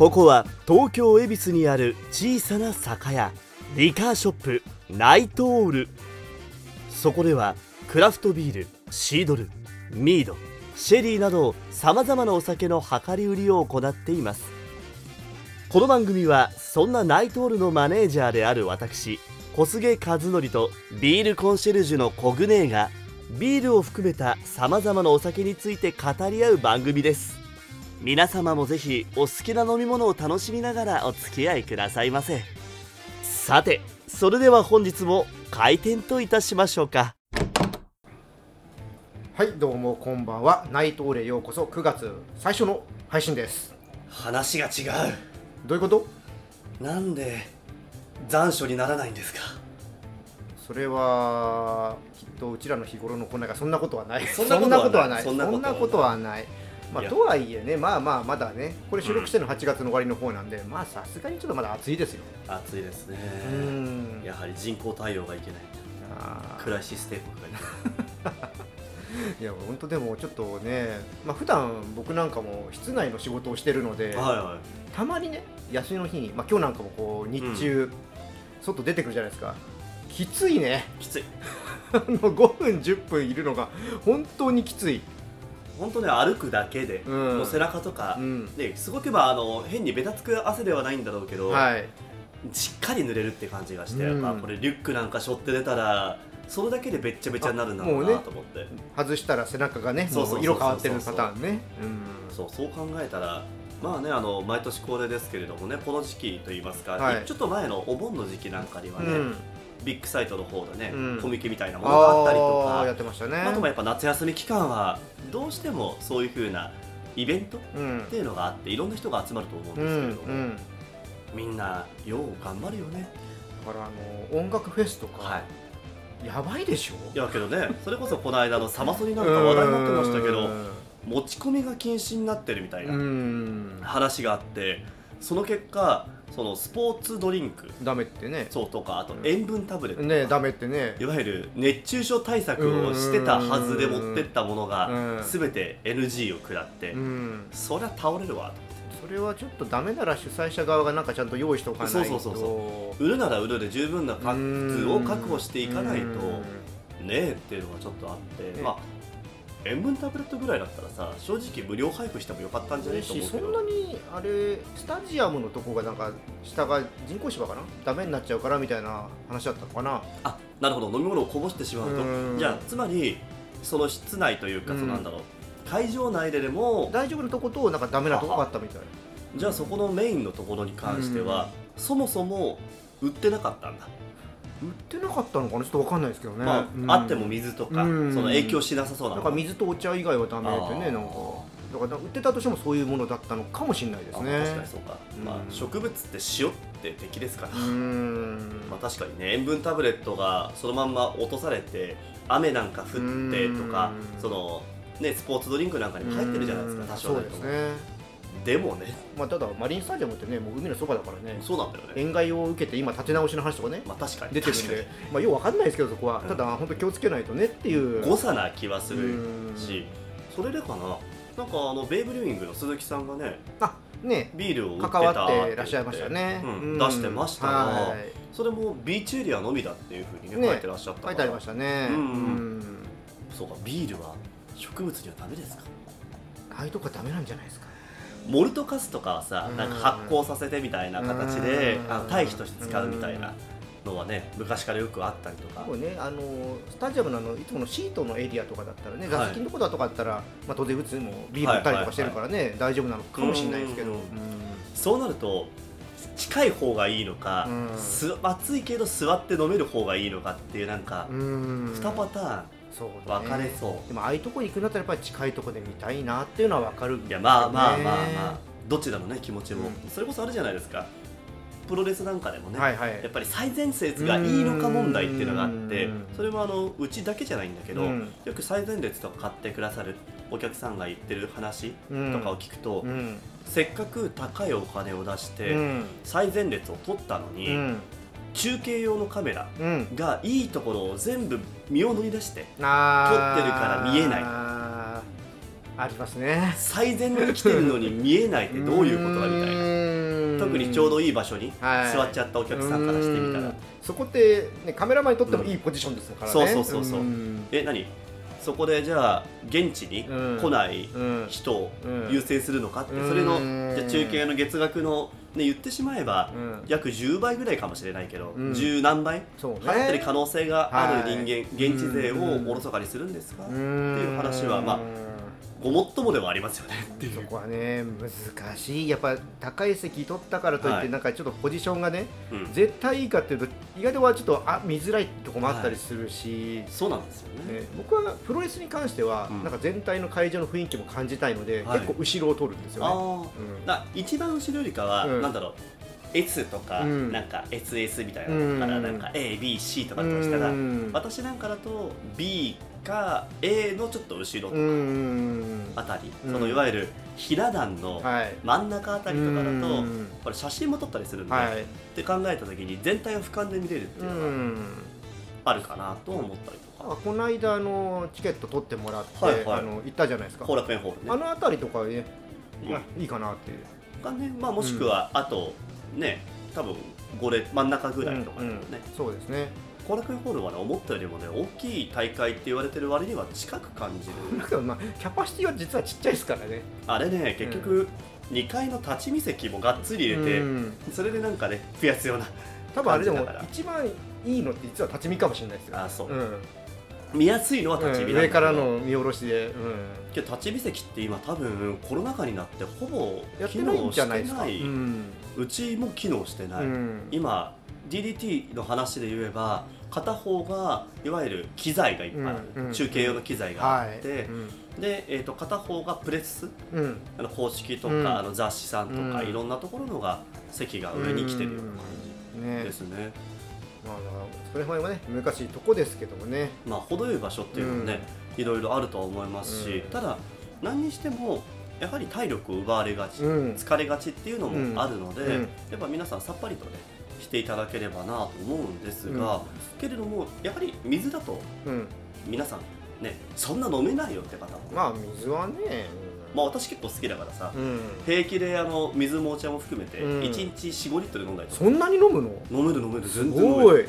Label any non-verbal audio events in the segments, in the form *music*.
ここは東京恵比寿にある小さな酒屋リカーショップナイトオール。そこではクラフトビールシードルミードシェリーなどさまざまなお酒の量り売りを行っています。この番組はそんなナイトオールのマネージャーである私小菅和則とビールコンシェルジュのコグネーがビールを含めたさまざまなお酒について語り合う番組です。皆様もぜひお好きな飲み物を楽しみながらお付き合いくださいませ。さてそれでは本日も開店といたしましょうか。はいどうもこんばんは。ナイトオーレようこそ。9月最初の配信です。話が違どういうこと？うなんで残暑にならないんですか？それはきっとうちらの日頃のこんながそんなことはない。そんなことはない。そんなことはないまあ、とはいえねまあまあまだねこれ収録してるの8月の終わりの方なんで、まあさすがにちょっとまだ暑いですよ。暑いですね。うん。やはり人工太陽がいけない。クライシス帝国がいけない。*laughs* いや本当でもちょっとねまあ普段僕なんかも室内の仕事をしてるので、はいはたまにね休みの日に、まあ、今日なんかもこう日中、外出てくるじゃないですか。きついね。いきつい。*laughs* あの5分10分いるのが本当にきつい、本当ね歩くだけで、うん。もう背中とか、うん。ですごくまああの変にべたつく汗ではないんだろうけど、はい。しっかり濡れるって感じがして、うん。やっぱこれリュックなんか背負って出たらそれだけでべっちゃべちゃになるんだろうなと思って、外したら背中がねそう色変わってるパターンね。そうそう考えたらまあねあの毎年恒例ですけれどもねこの時期といいますか、はい。ちょっと前のお盆の時期なんかにはね、ビッグサイトの方でね、うん。コミケみたいなものがあったりとあーやかってましたね。あともやっぱ夏休み期間はどうしてもそういう風なイベントっうん。ていうのがあっていろんな人が集まると思うんうんですけれども、うんみんなよう頑張るよね。だからあの音楽フェスとか、はい。やばいでしょ？いやけどねそれこそこの間のサマソニなんか話題になってましたけどうん。持ち込みが禁止になってるみたいなうん。話があってその結果そのスポーツドリンク。ダメってね。そうとかあと塩分タブレットとか。ねダメってね。いわゆる熱中症対策をしてたはずで持ってったものがうん。全て NG を食らってうん。そりゃ倒れるわそれはちょっとダメなら主催者側がなんかちゃんと用意しておかないと。そうそうそうと売るなら売るで十分な数を確保していかないとうん。ねえっていうのがちょっとあってねまあ塩分タブレットぐらいだったらさ正直無料配布してもよかったんじゃないと思うけど。しそんなにあれスタジアムのとこがなんか下が人工芝かな？ダメになっちゃうからみたいな話だったのかな？あなるほど。飲み物をこぼしてしまううん。とじゃあつまりその室内というか、うん。そうなんだろう。会場内ででも大丈夫なとことなんかダメなとこがあったみたいじゃあそこのメインのところに関しては、そもそも売ってなかったんだ、売ってなかったのかな？ちょっとわかんないですけどね、まあうん。あっても水とか、うん。その影響しなさそうななんか水とお茶以外はダメってねなんかだから売ってたとしてもそういうものだったのかもしれないですあね確かにそうか、うん。まあ、植物って塩って敵ですから、まあ、確かにね塩分タブレットがそのまんま落とされて雨なんか降ってとかうん。そのねスポーツドリンクなんかにも入ってるじゃないですかうん多少そうなりともですねでもね。まあただマリンスタジアムってねもう海のそばだからね。そうなんだよね。塩害を受けて今立て直しの話とかね。まあ確かに。出てるんで。まあようわかんないですけどそこは。うん。ただ本当気をつけないとねっていう。誤差な気はするうん。しそれでかな。なんかあのベイブリューイングの鈴木さんがねあね。ビールを関わってらっしゃいましたね、うん。出してました。なはい。それもビーチエリアのみだっていうふうにねね書いてらっしゃった書いてありましたね。うん。うん。そうかビールは植物にはダメですか。ああいうとこはダメなんじゃないですかモルトカスとかはさうん。なんか発酵させてみたいな形でうん。あの堆肥として使うみたいなのはね昔からよくあったりとか。ねあのスタジアムのあのいつものシートのエリアとかだったらねはい。座席のとこだとかだったら、まあ、当然普通にもうビール売ったりとかしてるからね、大丈夫なのかもしれないですけど、そうなると近い方がいいのか、うん。す暑いけど座って飲める方がいいのかっていうなんかうん。2パターンそうね。分かれそう。でもああいうとこに行くんだったらやっぱり近いとこで見たいなっていうのは分かるんいやまあまあねまあまあどちらのね気持ちも、うん。それこそあるじゃないですか。プロレスなんかでもね、はいはい。やっぱり最前列がいいのか問題っていうのがあってうん。それはあのうちだけじゃないんだけど、うん。よく最前列とか買ってくださるお客さんが言ってる話うんとかを聞くと、うん。せっかく高いお金を出して、うん。最前列を取ったのに、うん中継用のカメラうん。がいいところを全部身を乗り出して撮ってるから見えない。ありますね。最前に来てるのに見えないってどういうことだみたいな。な特にちょうどいい場所にはい。座っちゃったお客さんからしてみたら、うん。そこって、ね、カメラマンにとってもいいポジションですからね、そうそうそうそう。ん。え何？そこでじゃあ現地にうん。来ないうん。人をうん。優先するのかって、うんそれのうん。じゃあ中継の月額の、ね、言ってしまえば、うん。約10倍ぐらいかもしれないけど、うん。10何倍そうね。払ってる可能性がある人間、はい。現地税をうん。おろそかにするんですか、ってうんいう話はまあごもっともではありますよね。っていう。そこはね難しい。やっぱ高い席取ったからといって、はい。なんかちょっとポジションがねうん。絶対いいかっていうと意外とはちょっとあ見づらいとこもあったりするし、そうなんですよね。ね、僕はプロレスに関しては、うん。なんか全体の会場の雰囲気も感じたいので、はい。結構後ろを取るんですよね。ああ、だ一番後ろよりかは、うん。なんだろう S とか、うん。なんか SS みたいなのから、うん。なんか ABC とかだとしたら、うん。私なんかだと B か A のちょっと後ろとかうんあたり、うん。そのいわゆるひな壇のはい。真ん中あたりとかだと、うんこれ写真も撮ったりするんで、はい。って考えた時に全体を俯瞰で見れるってういうのがん。あるかなと思ったりとか、あこの間あのチケット取ってもらって、はいはい。あの行ったじゃないですか。後楽園ホールね。あの辺りとかね、うん。いやいいかなっていう。がねまあ、もしくはあとね多分5列真ん中ぐらいとかね、そうですね後楽園ホールはね思ったよりもね大きい大会って言われてる割には近く感じる。まあキャパシティは実はちっちゃいですからね。あれね結局2階の立ち見席もがっつり入れて、うん。それでなんかね増やすような多分あれでも感じだから。一番いいのって実は立ち見かもしれないですよ。あそう。うん。見やすいのは立ち見なん上からの見下ろしで、うん。けど立ち見席って今多分コロナ禍になってほぼ機能してない。うん。うちも機能してない、うん。今 DDT の話で言えば片方がいわゆる機材がいっぱいある、うんうん中継用の機材があって、はい。で、えー、と片方がプレスうん。うんあの公式とか、うん。あの雑誌さんとか、うん。いろんなところのが席が上に来てるような感ね。じですね、まあ、それ辺はね難しいとこですけどもね。まあ程よい場所っていうのもね、いろいろあるとは思いますし、うん。ただ何にしてもやはり体力を奪われがち、うん。疲れがちっていうのもあるので、うん。やっぱ皆さんさっぱりとねしていただければなと思うんですが、うん。けれどもやはり水だとうん。皆さんねそんな飲めないよって方も、まあ水はねまあ私結構好きだからさ、うん。平気であの水もお茶も含めてうん。1日45リットル飲んだりとか、そんなに飲むの？飲める飲めるす全然飲める。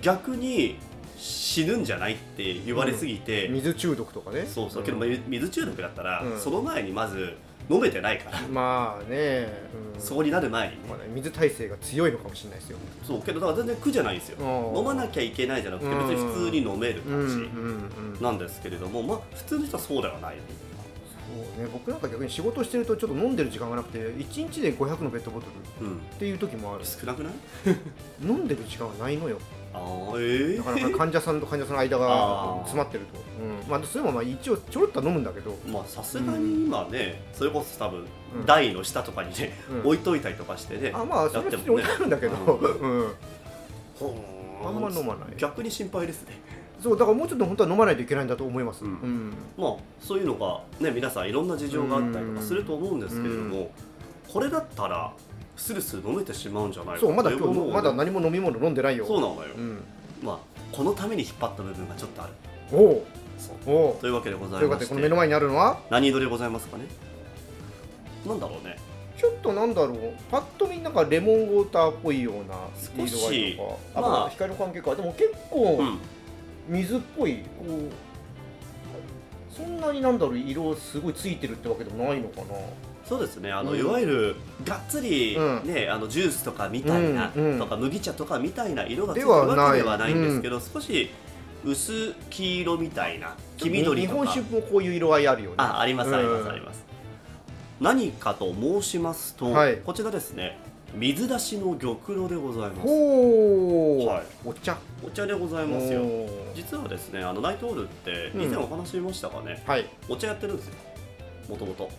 逆に死ぬんじゃないって言われすぎて、水中毒とかね。そうそう。けどまあ水中毒だったら、うん。その前にまず飲めてないから、まあね、うん。そうになる前に。ねまあね水耐性が強いのかもしれないですよ。そうけどだから全然苦じゃないんですよ。うん。飲まなきゃいけないじゃなくて別うん。に普通に飲めるうんうん感うん。じなんですけれども、まあ普通の人はそうではないそうね。僕なんか逆に仕事してるとちょっと飲んでる時間がなくて1日で500のペットボトルうんっていう時もある。少なくない？*laughs* 飲んでる時間がないのよええなかなか患者さんと患者さんの間あがー。詰まってると、うん。まあ、それもまあ一応ちょろっとは飲むんだけど、まあさすがに今ね、それこそ多分うん。台の下とかにね、うん。置いといたりとかしてねあまあそれは置いてあるんだけど、うん、あんま飲まない。逆に心配ですね。そうだからもうちょっと本当は飲まないといけないんだと思います、まあそういうのがね皆さんいろんな事情があったりとかすると思うんですけれども、これだったらスルスル飲めてしまうんじゃないか。そうまだ今日まだ何も飲み物飲んでないよ。そうなのよ、うん、まあこのために引っ張った部分がちょっとある。おおそう。おおというわけでござということいましてでこの目の前にあるのは？何色でございますかね？なんだろうね。ちょっとなんだろう。パッと見なんかレモンウォーターっぽいような少し色合いとか。あ、まあまあ、光の関係か。でも結構うん。水っぽいこうそんなになんだろう色すごいついてるってわけでもないのかなそうですね。あの、うん。いわゆるがっつり、うん。ねあのジュースとかみたいな、うんうん。とか麦茶とかみたいな色がついてるわけではないんですけど、少し薄黄色みたいな黄緑日とか。本酒もこういう色合いあるよね。あありますありますうんあります、何かと申しますと、はい。こちらですね。水出しの玉露でございます。はい。お茶。お茶でございますよ。実はですねあのナイトオールって以前お話ししましたがね、はい。お茶やってるんですよ。もともと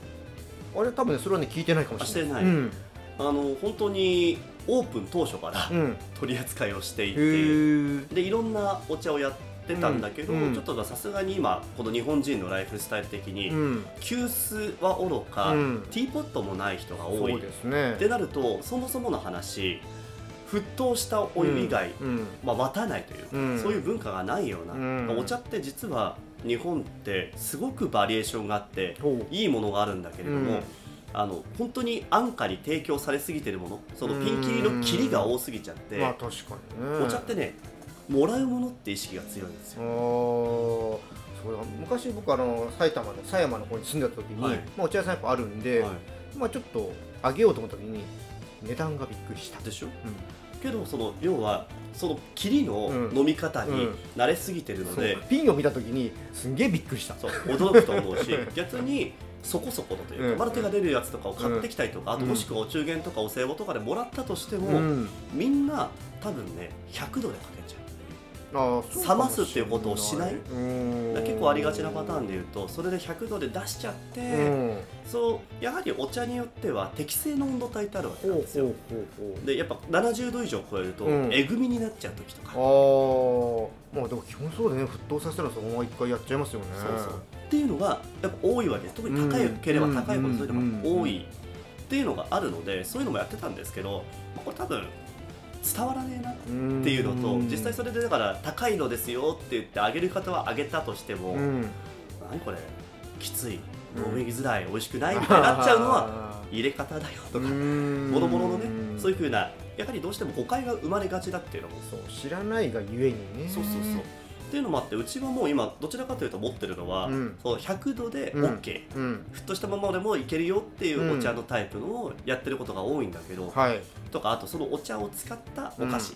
あれ多分ねそれはね聞いてないかもしれない。あしてない。うん、あの本当にオープン当初からうん、取り扱いをしていへてー。でいろんなお茶をやってたんだけど、うん。うんちょっとさすがに今この日本人のライフスタイル的に、うん。急須はおろか、うん。ティーポットもない人が多い。ですね。ってなるとそもそもの話沸騰したお湯以外、うん。まあ、待たないというか、うん。そういう文化がないような、うん。お茶って実は日本ってすごくバリエーションがあっていいものがあるんだけれども、うん。あの本当に安価に提供されすぎてるものそのピンキリのキリが多すぎちゃって、まあ確かにね。お茶ってねもらうものって意識が強いんですよ、そうだ昔僕あの埼玉の狭山の方に住んでた時に、はい。まあ、お茶屋さんやっぱあるんで、はまあちょっとあげようと思った時に値段がびっくりした。い、でしょ？うけどその要はそのキリのうん飲み方にうん。慣れすぎてるんそう。ので、ピンを見た時にすんげえびっくりした。そう驚くと思うし *laughs* 逆にそこそこだというか、うん。まだ手が出るやつとかを買ってきたりとか、うん。あともしくはお中元とかお歳暮とかでもらったとしても、うん。みんな多分ね100度でかけちゃう冷ますっていうことをしない？結構ありがちなパターンで言うとそれで100度で出しちゃって、うん。そうやはりお茶によっては適正の温度帯ってあるわけほうんなですよでやっぱ70度以上超えると、うん。えぐみになっちゃう時とか、あー。まあでも基本そうだね。沸騰させたらそのまま一回やっちゃいますよね。そうそう。っていうのがやっぱ多いわけ。です特に高いければ高いほどそういうのが多い。っていうのがあるのでそういうのもやってたんですけどまあこれ多分伝わらねえなっってていうのと実際それでだから高いのですよって言ってあげる方はあげたとしても、うん。何これきつい。うん。飲みづらい。美味しくないみたいになっちゃうのは入れ方だよとかもろもろのねそういうふうなやはりどうしても誤解が生まれがちだっていうのもそう知らないがゆえにね。そうそうそうっていうのもあってうちはもう今どちらかというと持ってるのは、うん。そう100度でうん。OK、うん。沸騰したままでもいけるよっていうお茶のタイプのをやってることが多いんだけど、はい。とかあとそのお茶を使ったお菓子。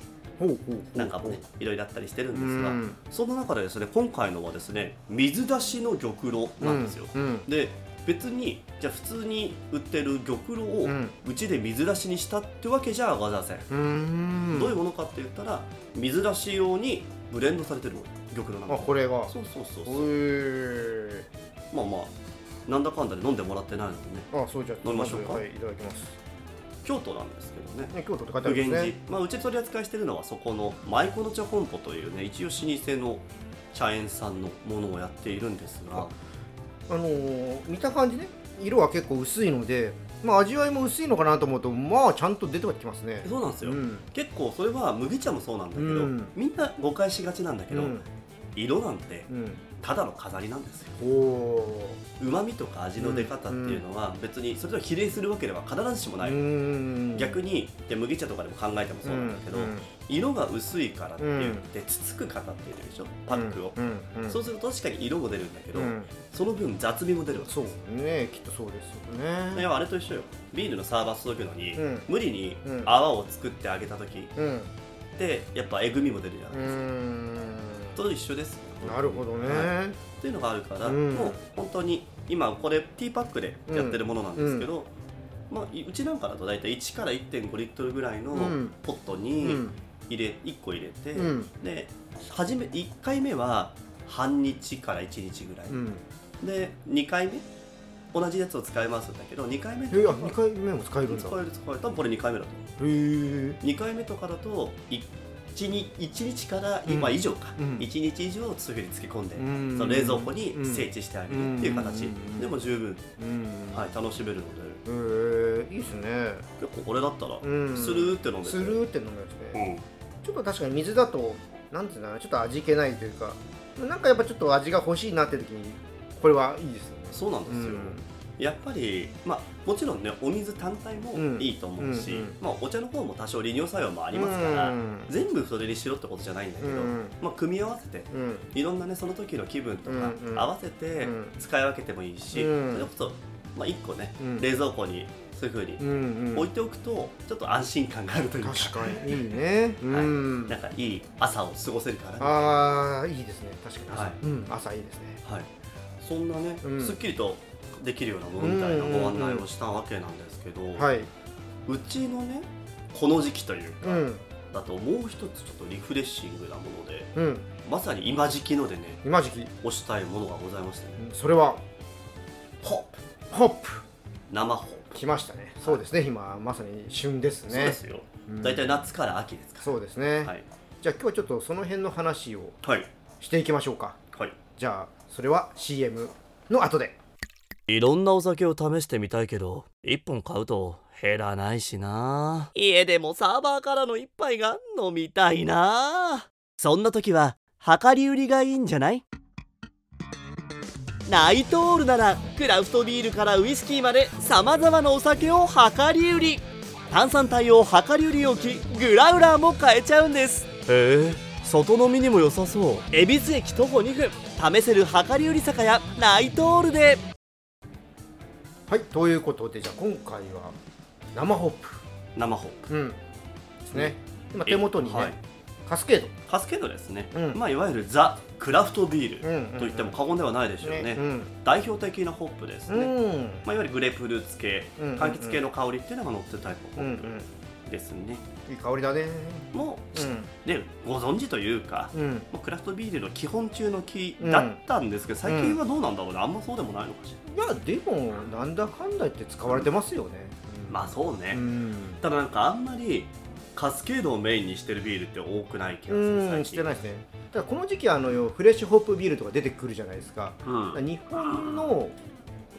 なんかもね、いろいろあったりしてるんうですが、ん。その中でですね今回のはですね水出しの玉露なんですよ、うん。で別にじゃあ普通に売ってる玉露をうん。うちで水出しにしたってわけじゃございません、うん。どういうものかって言ったら水出し用にブレンドされてる玉あこれが。そうそうそうへそう。えまあまあなんだかんだで飲んでもらってないのでね。あそうじゃあ飲みましょうか。ずはいいただきます。京都なんですけどね。ね京都って書いてあるんですね。まあ、うち取り扱いしてるのはそこの舞妓の茶本舗というね一応老舗の茶園さんのものをやっているんですが。あのー見た感じね色は結構薄いのでまあ味わいも薄いのかなと思うとまあちゃんと出てはきますね。そうなんですよ、うん。結構それは麦茶もそうなんだけど、うん。みんな誤解しがちなんだけど、うん色なんてうん。ただの飾りなんですよ。うまみとか味の出方っていうのは別にそれと比例するわけでは必ずしもない、うん。逆にで麦茶とかでも考えてもそうなんだけど、うん。色が薄いからって言ってつつく方っているでしょ？パックを、そうすると確かに色も出るんだけど、うん。その分雑味も出るわけ。そうね。きっとそうですよね。いやあれと一緒よ。ビールのサーバー注ぐのに、うん。無理にうん。泡を作ってあげた時うん。ってやっぱえぐみも出るじゃなういですか、んと一緒です。なるほどね、はっていうのがあるから、うん。もう本当に今これティーパックでやってるものなんですけど、まあ、いうちなんかだと大体1から1.5リットルぐらいのうん。ポットうにん。入れ1個入れて、うん。で初め1回目は半日から1日ぐらい、うん。で2回目同じやつを使いますんだけど2回目とえあか2回目も使えるんだ。使える使える。多分これ2回目だと思う。2回目とかだと 1, 日1日からうん今以上か、うん。1日以上すぐに漬け込んで、うん。その冷蔵庫に整地してあげるっていう形、うん。でも十分、うん。はい、楽しめるので。へえいいですね。結構これだったらうん。スルーって飲んでて、スルーって飲むやつね。うん。ちょっと確かに水だとなんていうんだろうちょっと味気ないというかなんかやっぱちょっと味が欲しいなって時にこれはいいですよね。そうなんですよ、やっぱり、まあ、もちろんねお水単体もうん。いいと思うし、うんうんまあ、お茶の方も多少利尿作用もあありますから、うん。全部それにしろってことじゃないんだけど、うん。まあ、組み合わせてうん。いろんなねその時の気分とか合わせてうん。使い分けてもいいし、うん。それこそ、まあ、1個ね、うん。冷蔵庫にそういう風にうんうん。置いておくとちょっと安心感があるというか。確かに。いいね。うん。なんかいい朝を過ごせるからね。ああいいですね。確かに。朝、はい。うん。朝いいですね。はい、そんなね、うん。すっきりとできるようなものみたいなご案内をしたわけなんですけど、はい。うちのねこの時期というか、うん。だともう一つちょっとリフレッシングなものでうん。まさに今時期のでね今時期。推したいものがございましてね。それはホップ。ホップ。生ホップ、来ましたね。そうですね。今まさに旬ですね。そうですよ。うん。大体夏から秋ですかそうですね、らはい。じゃあ今日はちょっとその辺の話をはい。していきましょうか。はい。じゃあそれは CM の後でいろんなお酒を試してみたいけど1本買うと減らないしな。家でもサーバーからの一杯が飲みたいな。そんな時は量り売りがいいんじゃない？ナイトオールならクラフトビールからウイスキーまでさまざまなお酒を量り売り。炭酸帯を量り売り置きグラウラーも買えちゃうんです。へえ外飲みにも良さそう。恵比寿駅徒歩2分。試せる量り売り酒屋ナイトオールではいということでじゃあ今回は生ホップ。生ホップ。うん。ですね。今手元にね、はい。カスケード。カスケードですね、うん。まあ、いわゆるザ・クラフトビール、と言っても過言ではないでしょうね、うん。代表的なホップですね、うん。まあ、いわゆるグレープフルーツ系、柑橘系の香りっていうのが乗ってるタイプうんのホップですね、いい香りだね。もう、うん。ね、ご存知というか、うん。もうクラフトビールの基本中の木だったんですけど、最近はどうなんだろうねあんまそうでもないのかしら、いやでもなんだかんだ言って使われてますよね、まあそうね、うん。ただなんかあんまりカスケードをメインにしてるビールって多くない気がするしてないですね。ただこの時期あのよフレッシュホップビールとか出てくるじゃないですか。うん。日本の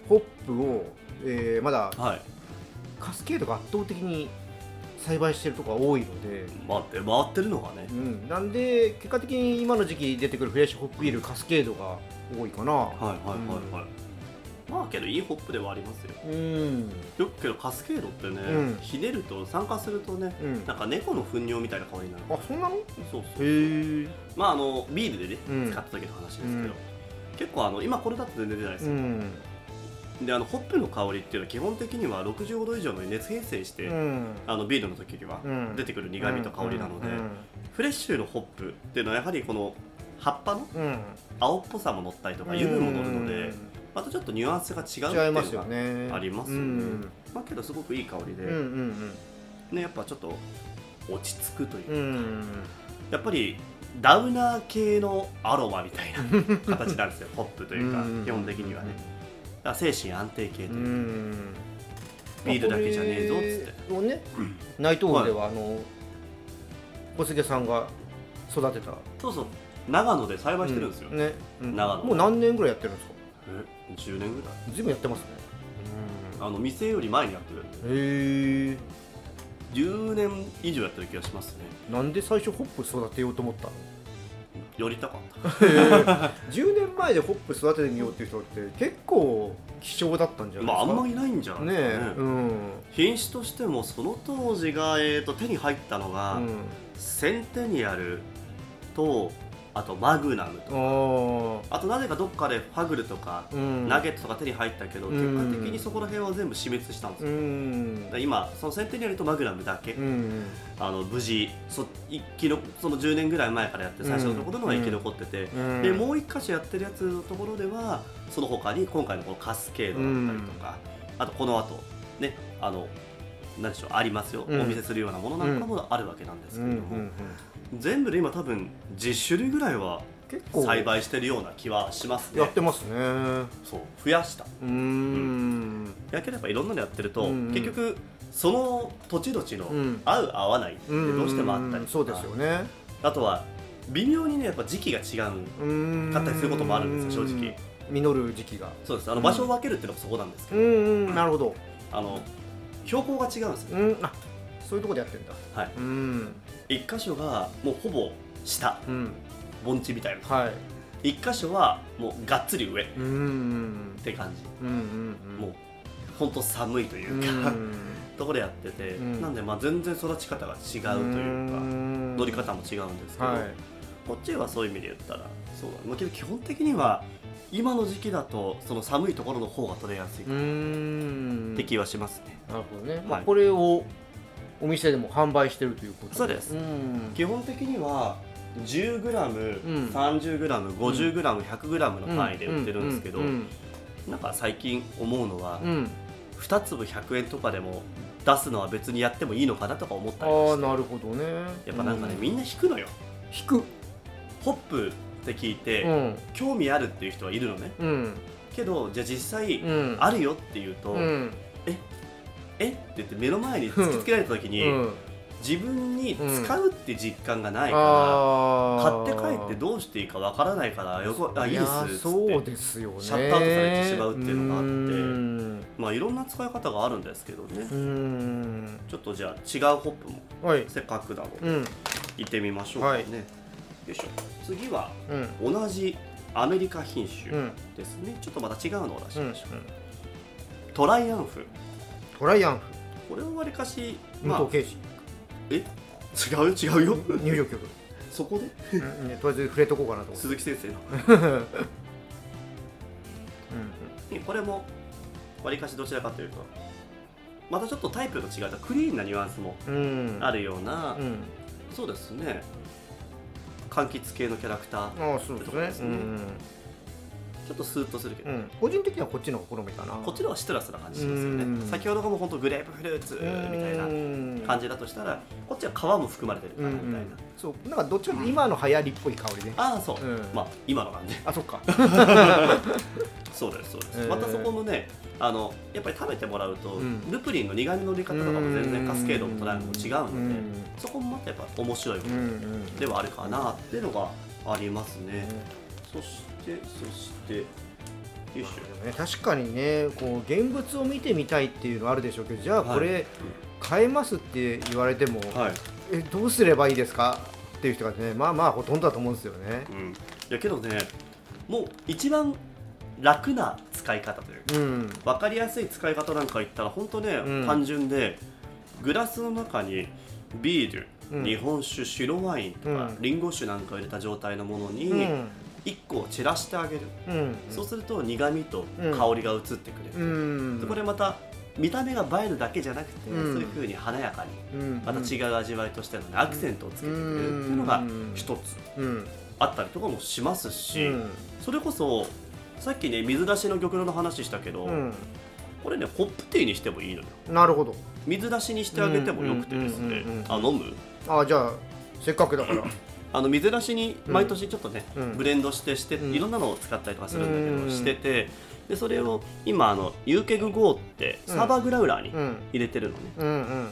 ホップを、えーまだはい。カスケードが圧倒的に栽培してるとこが多いので、待って回ってるのがね。うん、なんで結果的に今の時期出てくるフレッシュホップビールカスケードが多いかな。はいはいはいはい、まあけどいいホップではありますよ。うん。よくけどカスケードってね、うん。ひねると酸化するとねうん。なんか猫の糞尿みたいな香りになる。あそんなの？へそうそう。え。まああのビールでね、うん。使った時の話ですけど、うん。結構あの今これだと全然出ないですよ、うんであのホップの香りっていうのは基本的には65度以上の熱変性して、うん。あのビールの時にはうん。出てくる苦味と香りなので、うんフレッシュのホップっていうのはやはりこの葉っぱのうん。青っぽさも乗ったりとか油分も乗るので、またちょっとニュアンスが違うっていうのがね。ありますよね。うん。まあけどすごくいい香りで、うんうんねやっぱちょっと落ち着くというか、うんうんやっぱりダウナー系のアロマみたいな形なんですよ *laughs* ホップというかうん。基本的にはねだから精神安定系という。ビールだけじゃねえぞっつって。をねナイトールではあの小菅さんが育てた。そうそう。長野で栽培してるんですよ、うね。うん。長野もう何年ぐらいやってるんですか？え？10年ぐらい。ずいぶんやってますね。あの店より前にやってるへえ10年以上やってる気がしますね。なんで最初ホップ育てようと思ったの？寄りたかった。*laughs* 10年前でホップ育ててみようっていう人って結構希少だったんじゃないですか。まああんまいないんじゃないねですかねえうん。品種としてもその当時が、えー、と手に入ったのが、うん。センテニアルとあとマグナムとああとなぜかどっかでファグルとか、ーうん。ナゲットとか手に入ったけど、うん。結果的にそこら辺は全部死滅したんですうよ、ん。だから今そのセンテニアルとマグナムだけ、うんあの無事そ生きのその10年ぐらい前からやって最初のところのは生き残ってて、うん。でもう一箇所やってるやつのところではその他に今回のこのカスケードだったりとか、あとこの後ねあの何でしょうありますよ、うん。お見せするようなものなんかもあるわけなんですけれども、うんうんうん全部で今多分10種類ぐらいは結構栽培してるような気はしますね。やってますね。そう増やした。うーん。やければいろんなのやってると、うんうん。結局その土地土地のうん。合う合わないってどうしてもあったりとか。そうですよね。あとは微妙にねやっぱ時期が違ううーん買ったりすることもあるんですよ正直。実る時期がそうです。あの場所を分けるっていうのがそこなんですけど、うんうん。なるほど。あの標高が違うんですよ、うん。あそういうとこでやってんだ。はい、うん一箇所がもうほぼ下。うん。盆地みたいな。はい。一箇所はもうがっつり上。っうんうん。て感じ、うんうんうん。もう本当寒いというか、うん。ところでやってて、うん。なんでまあ全然育ち方が違うというかん。乗り方も違うんですけど、はい。こっちはそういう意味で言ったらそうだけど基本的には今の時期だとその寒いところの方が取れやすいって気はしますね、なるほどね。まあはいこれをお店でも販売してるということそうです。ん。基本的には 10g、うん。30g、50g、100g の範囲で売ってるんですけど、うんなんか最近思うのは、うん。2粒100円とかでも出すのは別にやってもいいのかなとか思ったりして。あなるほどね。やっぱなんかね、うみんな引くのよ。引く。ホップって聞いて、うん。興味あるっていう人はいるのね。うん。けどじゃあ実際、うん。あるよっていうと、うんえ？って言って目の前に突きつけられた時に、うん。自分に使うって実感がないあから、ー。買って帰ってどうしていいかわからないからよこあいいですそうですよね。シャットアウトされてしまうっていうのがあって。うん。まあいろんな使い方があるんですけどね、うん。ちょっとじゃあ違うホップもはい。せっかくなのでうん。行ってみましょうかね、はい。よいしょ。次はうん。同じアメリカ品種うん。ですね、ちょっとまた違うのを出しうんましょう、トライアンフトライアンフ。これはわりかし武まあ藤敬司。え？違う？よ違うよ？入場曲。*laughs* そこで？うんねとりあえず触れとこうかなと鈴木先生の。*laughs* うんこれもわりかしどちらかというとまたちょっとタイプの違ったクリーンなニュアンスもうん。あるような、うん。そうですね。柑橘系のキャラクターああそうですね。ですねちょっとスーッとするけど、うん。うん個人的にはこっちの方が好みかな。こっちの方がシトラスな感じしますよね。うん。先ほどがもう本当グレープフルーツみたいな感じだとしたらこっちは皮も含まれてるかうんうらみたいな、んそう。なんかどっちかと今の流行りっぽい香りね。ああそう、うん。まあ今のなんであそっか。*laughs* そうですそうです、えー。またそこもねあのやっぱり食べてもらうと、うん。ルプリンの苦味の乗り方とかも全然カスケードもトライも違うので、うん。そこもまたやっぱ面白い部うんう分ん。ではあるかなっていうのがありますね、そしてそしてよいしょ。ね、確かにねこう現物を見てみたいっていうのはあるでしょうけどじゃあこれ、買えますって言われても、はい、えどうすればいいですかっていう人がねまあまあほとんどだと思うんですよね。うん、いやけどねもう一番楽な使い方というかうん。分かりやすい使い方なんか言ったら本当ね、うん。単純でグラスの中にビール、うん。日本酒白ワインとか、うん。リンゴ酒なんかを入れた状態のものにうん1個散らしてあげる、うん。そうすると苦味とうん。香りが移ってくれうる、ん。でこれまた見た目が映えるだけじゃなくて、うん。そういう風に華やかにうん。また違う味わいとしての、ねアクセントをつけてくれるっていうのが一つうん。あったりとかもしますし、うん。それこそさっきね水出しの玉露の話したけど、うん。これねホップティーにしてもいいのよ。なるほど。水出しにしてあげてもよくてですね。あ飲む？あじゃあせっかくだから *laughs* あの水出しに毎年ちょっとね、うん。ブレンドしてして、うん。いろんなのを使ったりとかするんだけど、うん。しててでそれを今あのユーケグゴーってうん。サーバーグラウラーにうん。入れてるのね、うんうん。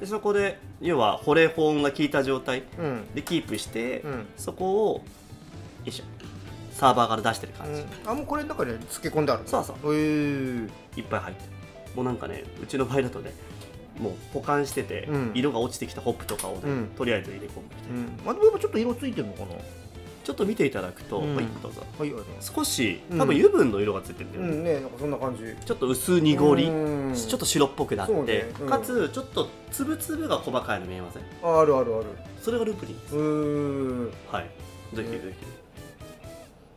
でそこで要は保冷保温が効いた状態うん。でキープして、うん。そこをよいしょ。サーバーから出してる感じ、あもうこれの中に漬け込んであるそうそう。へえいっぱい入ってる。もうなんかねうちの場合だとねもう保管してて、うん。色が落ちてきたホップとかをね、うん。とりあえず入れ込むみたいなうん。まあでもちょっと色ついてるのかな？ちょっと見ていただくと、うん。はいどうぞはいありが。とうございます少しうん。多分油分の色がついてるんだよね、うん。ねなんかそんな感じ。ちょっと薄濁り、うん。ちょっと白っぽくなって、そうね。うん。かつちょっと粒々が細かいの見えません？ああるあるある。それがループリンです、うー。んはい。ぜひぜ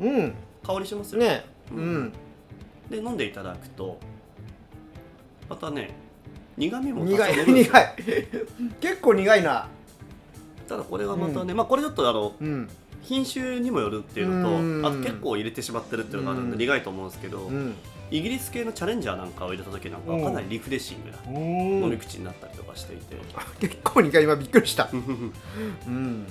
うん。ひ香りしますよね。ううん。ん。で飲んでいただくとまたね苦味も多苦い。苦い。結構苦いな。ただこれがまたね、まあこれちょっとあのうん。品種にもよるっていうのうん。とあと結構入れてしまってるっていうのがあるんでうん。苦いと思うんですけど、うん。イギリス系のチャレンジャーなんかを入れた時なんかはかなりリフレッシングな飲み口になったりとかしていて。結構苦い。今びっくりした。うん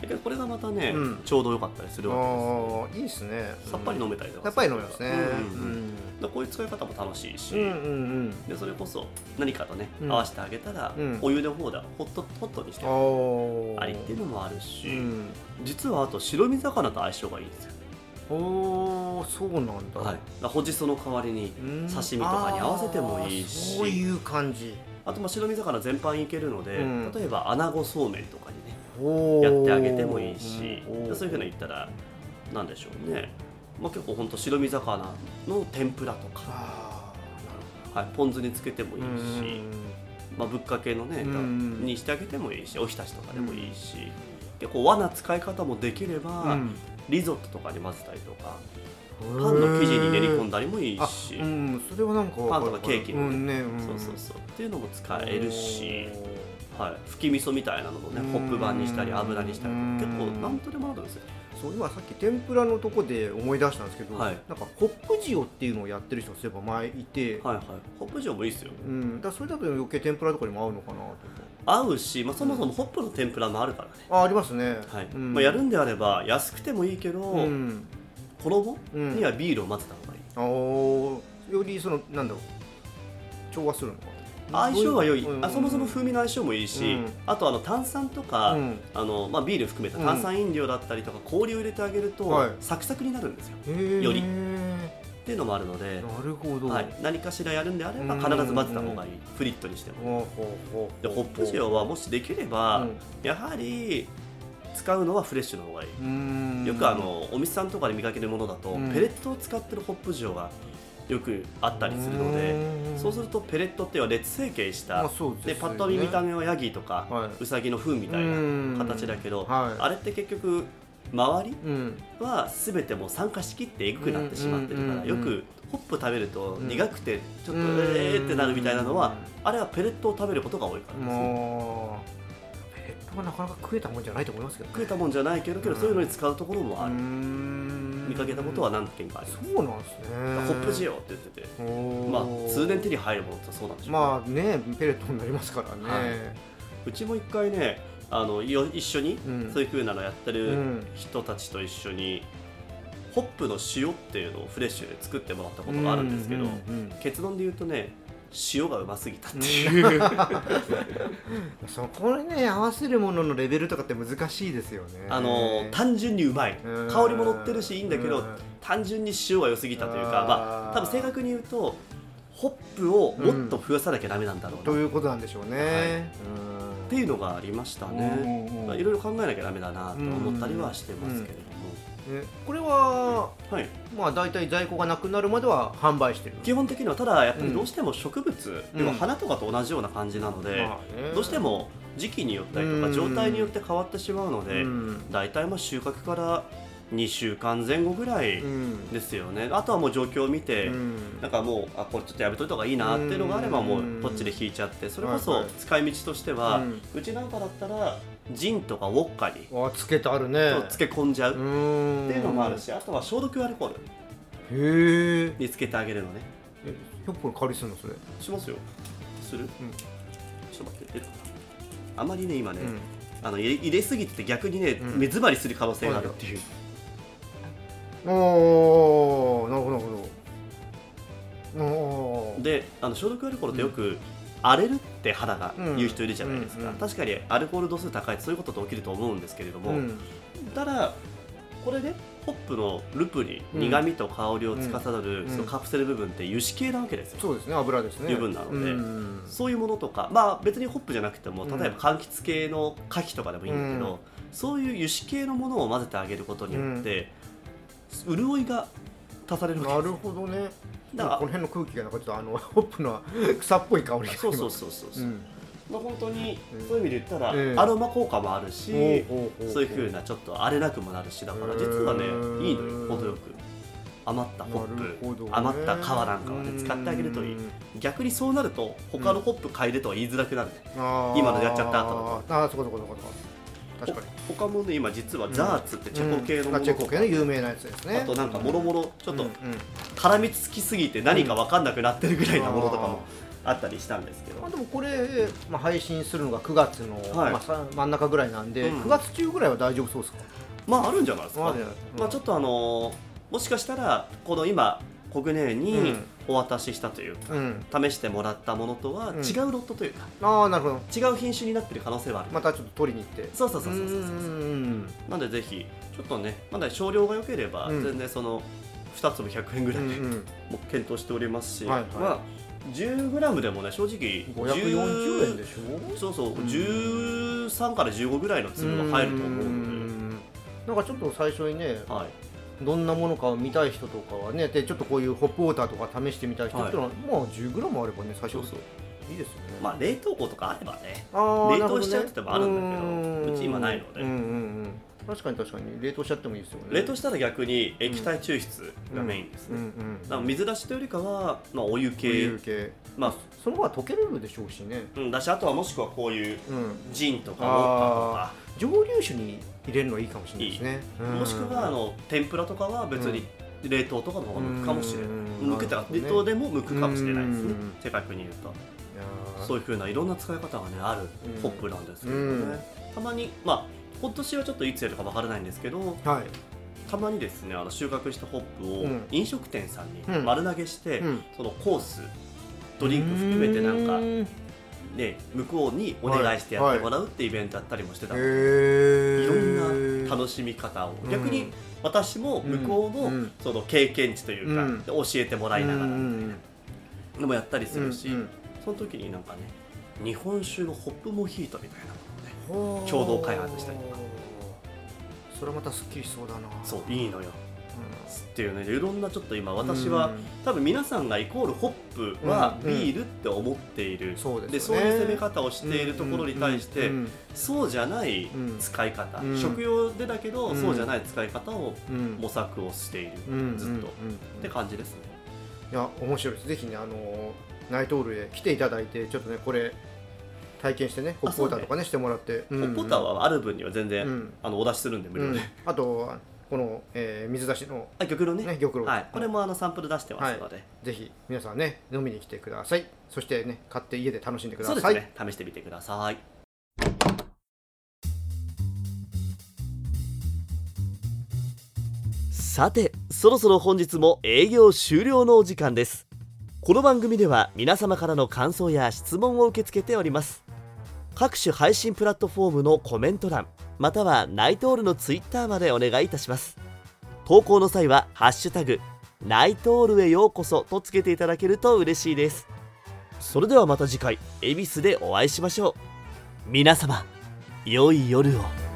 だけどこれがまたね、うん。ちょうど良かったりするわけですいいですね。さっぱり飲めたりとかさっぱり飲めますね。うんこういう使い方も楽しいし、でそれこそ何かとね、うん。合わせてあげたら、うん。お湯の方ではホットホットにしてありっていうのもあるし、うん。実はあと白身魚と相性がいいんですよ、おーそうなんだ。はい、ほじその代わりにうん。刺身とかに合わせてもいいし。そういう感じ。あとまあ白身魚全般いけるので、うん。例えば穴子そうめんとかにやってあげてもいいし、そういうふうに言ったらなんでしょうね、まあ、結構ほんと白身魚の天ぷらとか、あはい、ポン酢につけてもいいし、まあ、ぶっかけのね、うんにしてあげてもいいしおひたしとかでもいいし、結構和な使い方もできれば、うん。リゾットとかに混ぜたりとかうんパンの生地に練り込んだりもいいあし、うんそれはなんかパンとかケーキのね。うんねうん。そうそうそう。っていうのも使えるし、はい、吹き味噌みたいなのもねうん。ホップ版にしたり油にしたりうん結構なんとでもなるんですよ。そう今さっき天ぷらのとこで思い出したんですけど、はい。なんかホップ塩っていうのをやってる人がそういえば前いて、はいはい。ホップ塩もいいですよ。うん、だからそれだと余計天ぷらとかにも合うのかなと。合うし、まあ、そもそもホップの天ぷらもあるからね、あありますね、はい。うん。まあ、やるんであれば安くてもいいけど、うん。衣うんにはビールを混ぜた方がいい。あー。よりそのなんだろう。調和するのかな相性は良い、うん。あそもそも風味の相性もいいし、うん。あとあの炭酸とか、うん。あのまあ、ビール含めた炭酸飲料だったりとか、氷を入れてあげると、はい。サクサクになるんですよ。より。っていうのもあるので、なるほど、はい、何かしらやるんであればうん。必ず混ぜた方がいい、フリットにしても。でホップ塩はもしできれば、うん。やはり使うのはフレッシュの方がいい、うん。よくあのお店さんとかで見かけるものだと、うん。ペレットを使ってるホップ塩がよくあったりするので、うん。そうするとペレットっていうのは劣成形した、まあでね。でパッと見見た目はヤギとか、はウサギの糞みたいうんな形だけど、はいあれって結局周りうん。は全てもう酸化しきってえぐくなってしまってるから、うん。よくホップ食べるとうん苦くてちょっとうん。えーってなるみたいなのは、あれはペレットを食べることが多いからですね、もうペレットがなかなか食えたもんじゃないと思いますけどね。食えたもんじゃないけどけど、そういうのに使うところもある、見見かけたことは何件かあります、そうなんですね。ホップ塩って言ってて。まあ通年手に入るものってそうなんでしょうね、まあねペレットになりますからね、はうちも一回ねあのよ一緒にうん。そういう風なのやってうるん。人たちと一緒に、ホップの塩っていうのをフレッシュで作ってもらったことがあるんですけど、結論で言うとね塩がうますぎたっていう、*laughs* そこにね合わせるもののレベルとかって難しいですよね。あの単純にうまい。うん。香りも乗ってるしいいんだけどうん。単純に塩が良すぎたというかまあ多分正確に言うとホップをもっと増やさなきゃダメなんだろうな、とっいうことなんでしょうね、ていうのがありましたね、いろいろ考えなきゃダメだなと思ったりはしてますけれども、ねこれははい、まあ大体在庫がなくなるまでは販売してる。基本的にはただやっぱりどうしても植物、うん。要は花とかと同じような感じなので、まあね。どうしても時期によったりとうん。か状態によって変わってしまうので、うん。大体まあ収穫から2週間前後ぐらいうん。ですよね、あとはもう状況を見て、うん。なんかもうあこれちょっとやめといた方がいいなっていうのがあればもうこっちで引いちゃってそれこそ使い道としては、ううんちなんかだったらジンとかウォッカに。あつけてあるね。漬け込んじゃう。っん。ていうのもあるしあとは消毒アルコールへえ。につけてあげるのね。100本借りするのそれ？しますよ。する、ん。ちょっと待って。あまりね今ね、うん。あの入れ入れすぎてて逆にね、うん。目詰まりする可能性があるっていう、おーなるほどなるほど。であの消毒アルコールってよく、荒れるって肌が言う人いるじゃないですか、確かにアルコール度数高いとそういうことって起きると思うんですけれども、うん。ただこれねホップのルプに苦味と香りを司る、うん。そのカプセル部分って油脂系なわけですよ、そうですね油ですね。油分なので。うん。そういうものとかまあ別にホップじゃなくてもうん。例えば柑橘系の牡蠣とかでもいいんだけど、うん。そういう油脂系のものを混ぜてあげることによって、潤いが足されるわけなでするほどねだ。からこの辺の空気がなんかちょっとあの *laughs* ホップの草っぽい香りがそうそうそうそうそう、うん。まあ、本当にうん。そういう意味で言ったら、ええアロマ効果もあるし、そういうふうなちょっと荒れなくもなるしだから実はねいいのよ。程よく余ったホップ余った皮なんかをね使ってあげるといい。逆にそうなると他のホップ嗅いでとは言いづらくなるね、今のやっちゃった後ああそこそこそこそこ確かに。ほ他もね今実はザーツってチェコ系のもあチェコ系の有名なやつですね。あとなんかもろもろちょっと絡みつきすぎて何か分かんなくなってるぐらいなものとかもあったりしたんですけど。まあ、でもこれ、まあ、配信するのが9月の、はい。まあ、さ真ん中ぐらいなんで、うん。9月中ぐらいは大丈夫そうですか、まああるんじゃないですか、あるんじゃないまあ、ちょっとあのーもしかしたらこの今コグネーにうん。お渡ししたというか、うん、試してもらったものとはうん。違うロットというか、ああなるほど。違う品種になってる可能性はある、またちょっと取りに行って。そうそうそうそうそう。そううんなのでぜひちょっとねまだ少量が良ければ、うん。全然その2粒100円ぐらいで、う検討しておりますし、はいはい。まあ 10g でもね正直540円でしょ？そうそう、ん。13から15ぐらいの粒が入ると思うので、ん。なんかちょっと最初にねはい、どんなものかを見たい人とかはねでちょっとこういうホップウォーターとか試してみたい人っていうのは、まあ 10g あればね最初いいですよね。まあ冷凍庫とかあればね冷凍しちゃうって手もあるんだけどーうち今ないので。うんうんうん。確かに確かに。冷凍しちゃってもいいですよね。冷凍したら逆に液体抽出がメインですね、うんうん水出しというよりかは、まあ、お湯お系。まあその方が溶けれるでしょうしね。うん、だしあとはもしくはこういううん。ジンとかウォッカ蒸留酒に入れるのいいかもしれないですね。とかもしくはあの天ぷらとかは別に冷凍とかの方が向くかもしれない、うん。向くってかなるほどね冷凍でも向くかもしれないですね。うん。正確に言うと。そそういうふうないろんな使い方がねあるうん。ホップなんですけどね、うん。たまにまあ今年はちょっといつやるかわからないんですけどはい。たまにですねあの収穫したホップをうん。飲食店さんにうん。丸投げして、うん。そのコースドリンク含めてなんかへね向こうにお願いしてやってもらうってイベントやったりもしてた。ので、えい。ろんな楽しみ方を。うん。逆に私も向こうのうん。その経験値というか、教えてもらいながらうん。でもやったりするし、その時になんかね日本酒のホップモヒートみたいなのをね共同開発したりとか。それはまたすっきりしそうだな。そういいのよ。うっていうねいろんなちょっと今ん私は、うん。多分皆さんがイコールホップはうんビールって思っている、そうですそういう攻め方をしているところに対して、うんそうじゃないうん使い方、うん。食用でだけど、うん。そうじゃない使い方をうん。模索をしている、うんずっと、うん。って感じですね。いや面白いです。ぜひねあのナイトールへ来ていただいてちょっとねこれ体験してねホップポーターとかねしてもらって、ホップポターはある分には全然、うん。あのお出しするんで無料で、うん。あとこの、えー水出しのあ玉露ね。ね玉露。はい、これもあのサンプル出してますので、ぜひ皆さんね飲みに来てください。そしてね買って家で楽しんでくだそうさいですね。試してみてください。さてそろそろ本日も営業終了のお時間です。この番組では皆様からの感想や質問を受け付けております。各種配信プラットフォームのコメント欄またはナイトールのツイッターまでお願いいたします。投稿の際は「ハッシュタグナイトールへようこそ」とつけていただけると嬉しいです。それではまた次回恵比寿でお会いしましょう。皆様良い夜を。